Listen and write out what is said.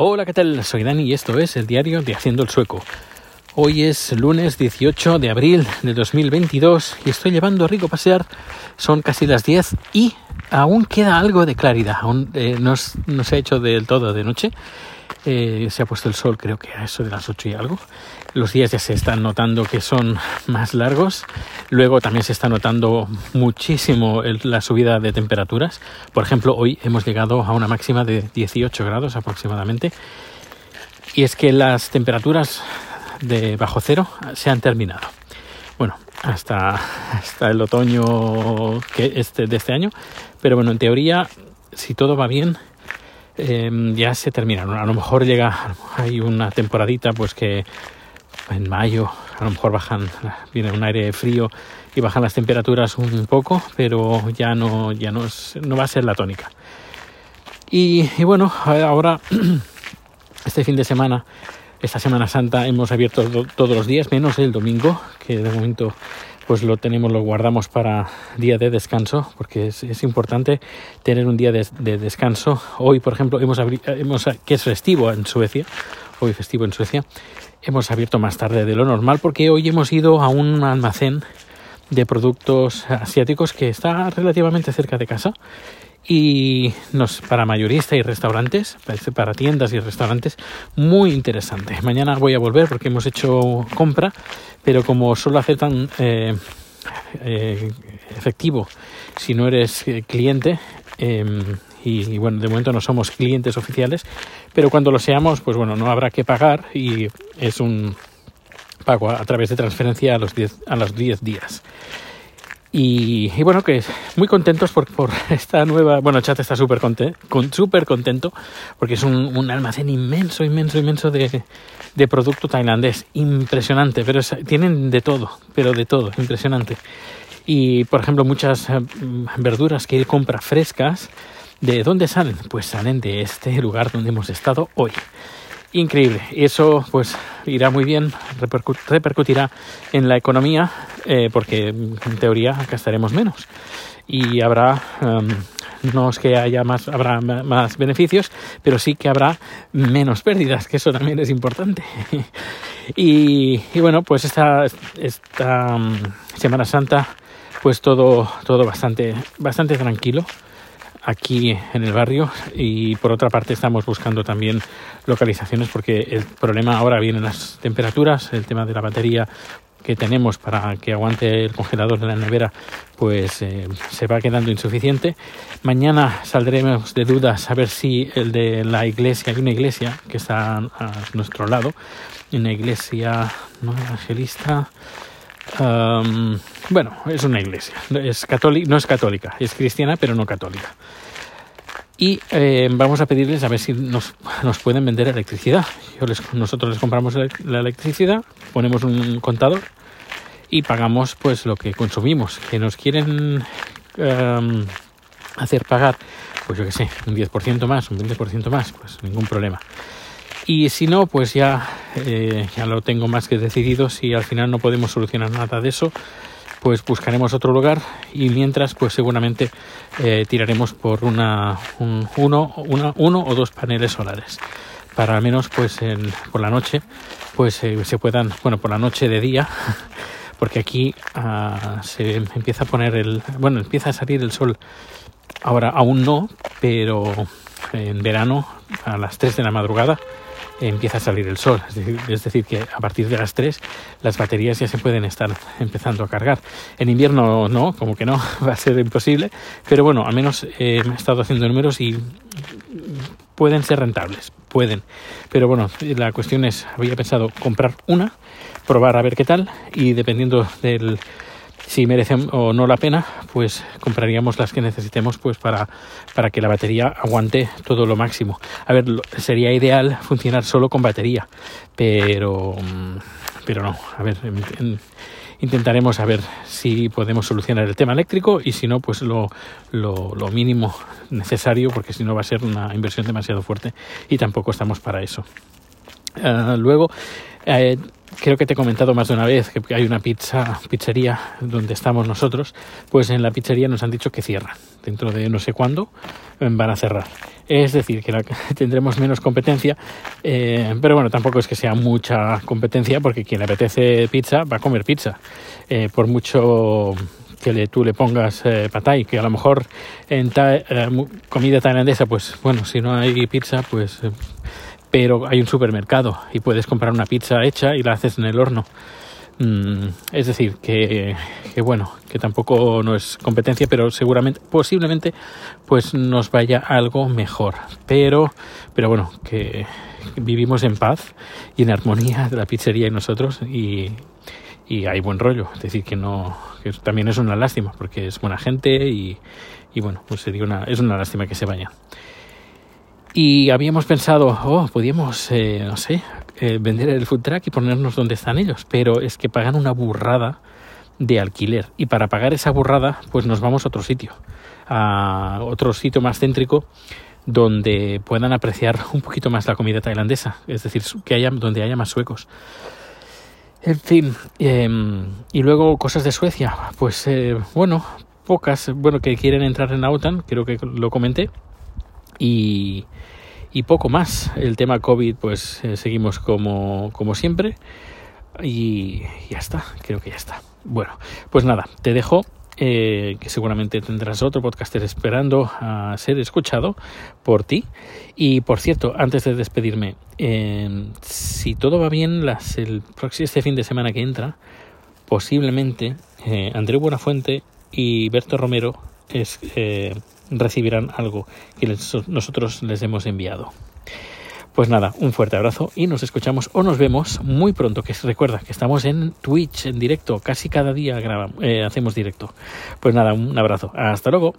Hola, ¿qué tal? Soy Dani y esto es el diario de Haciendo el Sueco. Hoy es lunes 18 de abril de 2022 y estoy llevando a Rico pasear. Son casi las 10 y aún queda algo de claridad. Aún eh, no, se ha hecho del todo de noche. Eh, se ha puesto el sol creo que a eso de las 8 y algo. Los días ya se están notando que son más largos. Luego también se está notando muchísimo la subida de temperaturas. Por ejemplo, hoy hemos llegado a una máxima de 18 grados aproximadamente. Y es que las temperaturas de bajo cero se han terminado. Hasta, hasta el otoño que este, de este año. Pero bueno, en teoría, si todo va bien, eh, ya se terminaron. A lo mejor llega, hay una temporadita pues que en mayo a lo mejor bajan, viene un aire frío y bajan las temperaturas un poco, pero ya no, ya no, no va a ser la tónica. Y bueno, ahora este fin de semana, esta Semana Santa, hemos abierto do- todos los días, menos el domingo, que de momento pues lo tenemos, lo guardamos para día de descanso, porque es, importante tener un día de, de descanso. Hoy, por ejemplo, hemos, hemos que es festivo en Suecia, hoy festivo en Suecia, hemos abierto más tarde de lo normal, porque hoy hemos ido a un almacén de productos asiáticos que está relativamente cerca de casa y nos para mayorista y restaurantes, para tiendas y restaurantes, muy interesante. Mañana voy a volver porque hemos hecho compra, pero como solo aceptan eh, eh, efectivo si no eres eh, cliente, y, y, bueno, de momento no somos clientes oficiales, pero cuando lo seamos, pues bueno, no habrá que pagar y es un pago a, a través de transferencia a los 10 a los 10 días. Y, bueno, que muy contentos por, por esta nueva. Bueno, Chat está súper conte, con, contento porque es un, un, almacén inmenso, inmenso, inmenso de, de producto tailandés. Impresionante, pero es, tienen de todo, pero de todo, impresionante. Y por ejemplo, muchas eh, verduras que él compra frescas, ¿de dónde salen? Pues salen de este lugar donde hemos estado hoy increíble. Y eso pues irá muy bien, repercut repercutirá en la economía eh, porque en teoría gastaremos menos. Y habrá um, no es que haya más habrá más beneficios pero sí que habrá menos pérdidas que eso también es importante. Y, bueno pues esta esta um, semana santa pues todo todo bastante bastante tranquilo aquí en el barrio y por otra parte estamos buscando también localizaciones porque el problema ahora vienen las temperaturas, el tema de la batería que tenemos para que aguante el congelador de la nevera pues eh, se va quedando insuficiente. Mañana saldremos de dudas a ver si el de la iglesia, hay una iglesia que está a nuestro lado, una iglesia no evangelista, Um, bueno, es una iglesia, es no es católica, es cristiana, pero no católica. Y eh, vamos a pedirles a ver si nos, nos pueden vender electricidad. Nosotros les compramos la electricidad, ponemos un contador y pagamos pues lo que consumimos. Que nos quieren hacer pagar, pues yo que sé, un 10% más, un 20% más, pues ningún problema. Y si no, pues ya, eh, ya lo tengo más que decidido. Si al final no podemos solucionar nada de eso, pues buscaremos otro lugar y mientras, pues seguramente eh, tiraremos por una, un, uno, una, uno o dos paneles solares para al menos, pues en, por la noche, pues eh, se puedan, bueno, por la noche de día, porque aquí uh, se empieza a poner el, bueno, empieza a salir el sol. Ahora aún no, pero en verano a las 3 de la madrugada empieza a salir el sol. Es decir, que a partir de las 3 las baterías ya se pueden estar empezando a cargar. En invierno no, como que no, va a ser imposible. Pero bueno, al menos eh, he estado haciendo números y pueden ser rentables, pueden. Pero bueno, la cuestión es, había pensado comprar una, probar a ver qué tal y dependiendo del si merece o no la pena, pues compraríamos las que necesitemos pues para, para que la batería aguante todo lo máximo. A ver, sería ideal funcionar solo con batería, pero, pero no. A ver, en, intentaremos a ver si podemos solucionar el tema eléctrico y si no, pues lo, lo, lo mínimo necesario, porque si no va a ser una inversión demasiado fuerte y tampoco estamos para eso. Ah, luego, eh, creo que te he comentado más de una vez que hay una pizza, pizzería donde estamos nosotros, pues en la pizzería nos han dicho que cierran. Dentro de no sé cuándo eh, van a cerrar. Es decir, que tendremos menos competencia, eh, pero bueno, tampoco es que sea mucha competencia porque quien le apetece pizza va a comer pizza. Eh, por mucho que le, tú le pongas eh, patay, que a lo mejor en comida tailandesa, pues bueno, si no hay pizza, pues pero hay un supermercado y puedes comprar una pizza hecha y la haces en el horno. Mm, es decir, que, que, bueno, que tampoco no es competencia, pero seguramente, posiblemente, pues nos vaya algo mejor. Pero, pero bueno, que vivimos en paz y en armonía de la pizzería y nosotros y, y hay buen rollo. Es decir, que no, que también es una lástima porque es buena gente y, y bueno, pues sería una, es una lástima que se vaya. Y habíamos pensado, oh, podíamos, eh, no sé, eh, vender el food truck y ponernos donde están ellos, pero es que pagan una burrada de alquiler. Y para pagar esa burrada, pues nos vamos a otro sitio, a otro sitio más céntrico donde puedan apreciar un poquito más la comida tailandesa, es decir, que haya, donde haya más suecos. En fin, em, y luego cosas de Suecia, pues eh, bueno, pocas, bueno, que quieren entrar en la OTAN, creo que lo comenté, y, y poco más. El tema COVID, pues eh, seguimos como, como siempre. Y ya está, creo que ya está. Bueno, pues nada, te dejo. Eh, que seguramente tendrás otro podcaster esperando a ser escuchado por ti. Y por cierto, antes de despedirme, em, si todo va bien, las, el próximo este fin de semana que entra, posiblemente eh, André Buenafuente y Berto Romero es, recibirán algo que nosotros les hemos enviado. Pues nada, un fuerte abrazo y nos escuchamos o nos vemos muy pronto. Que recuerda que estamos en Twitch en directo, casi cada día grabamos, eh, hacemos directo. Pues nada, un abrazo. Hasta luego.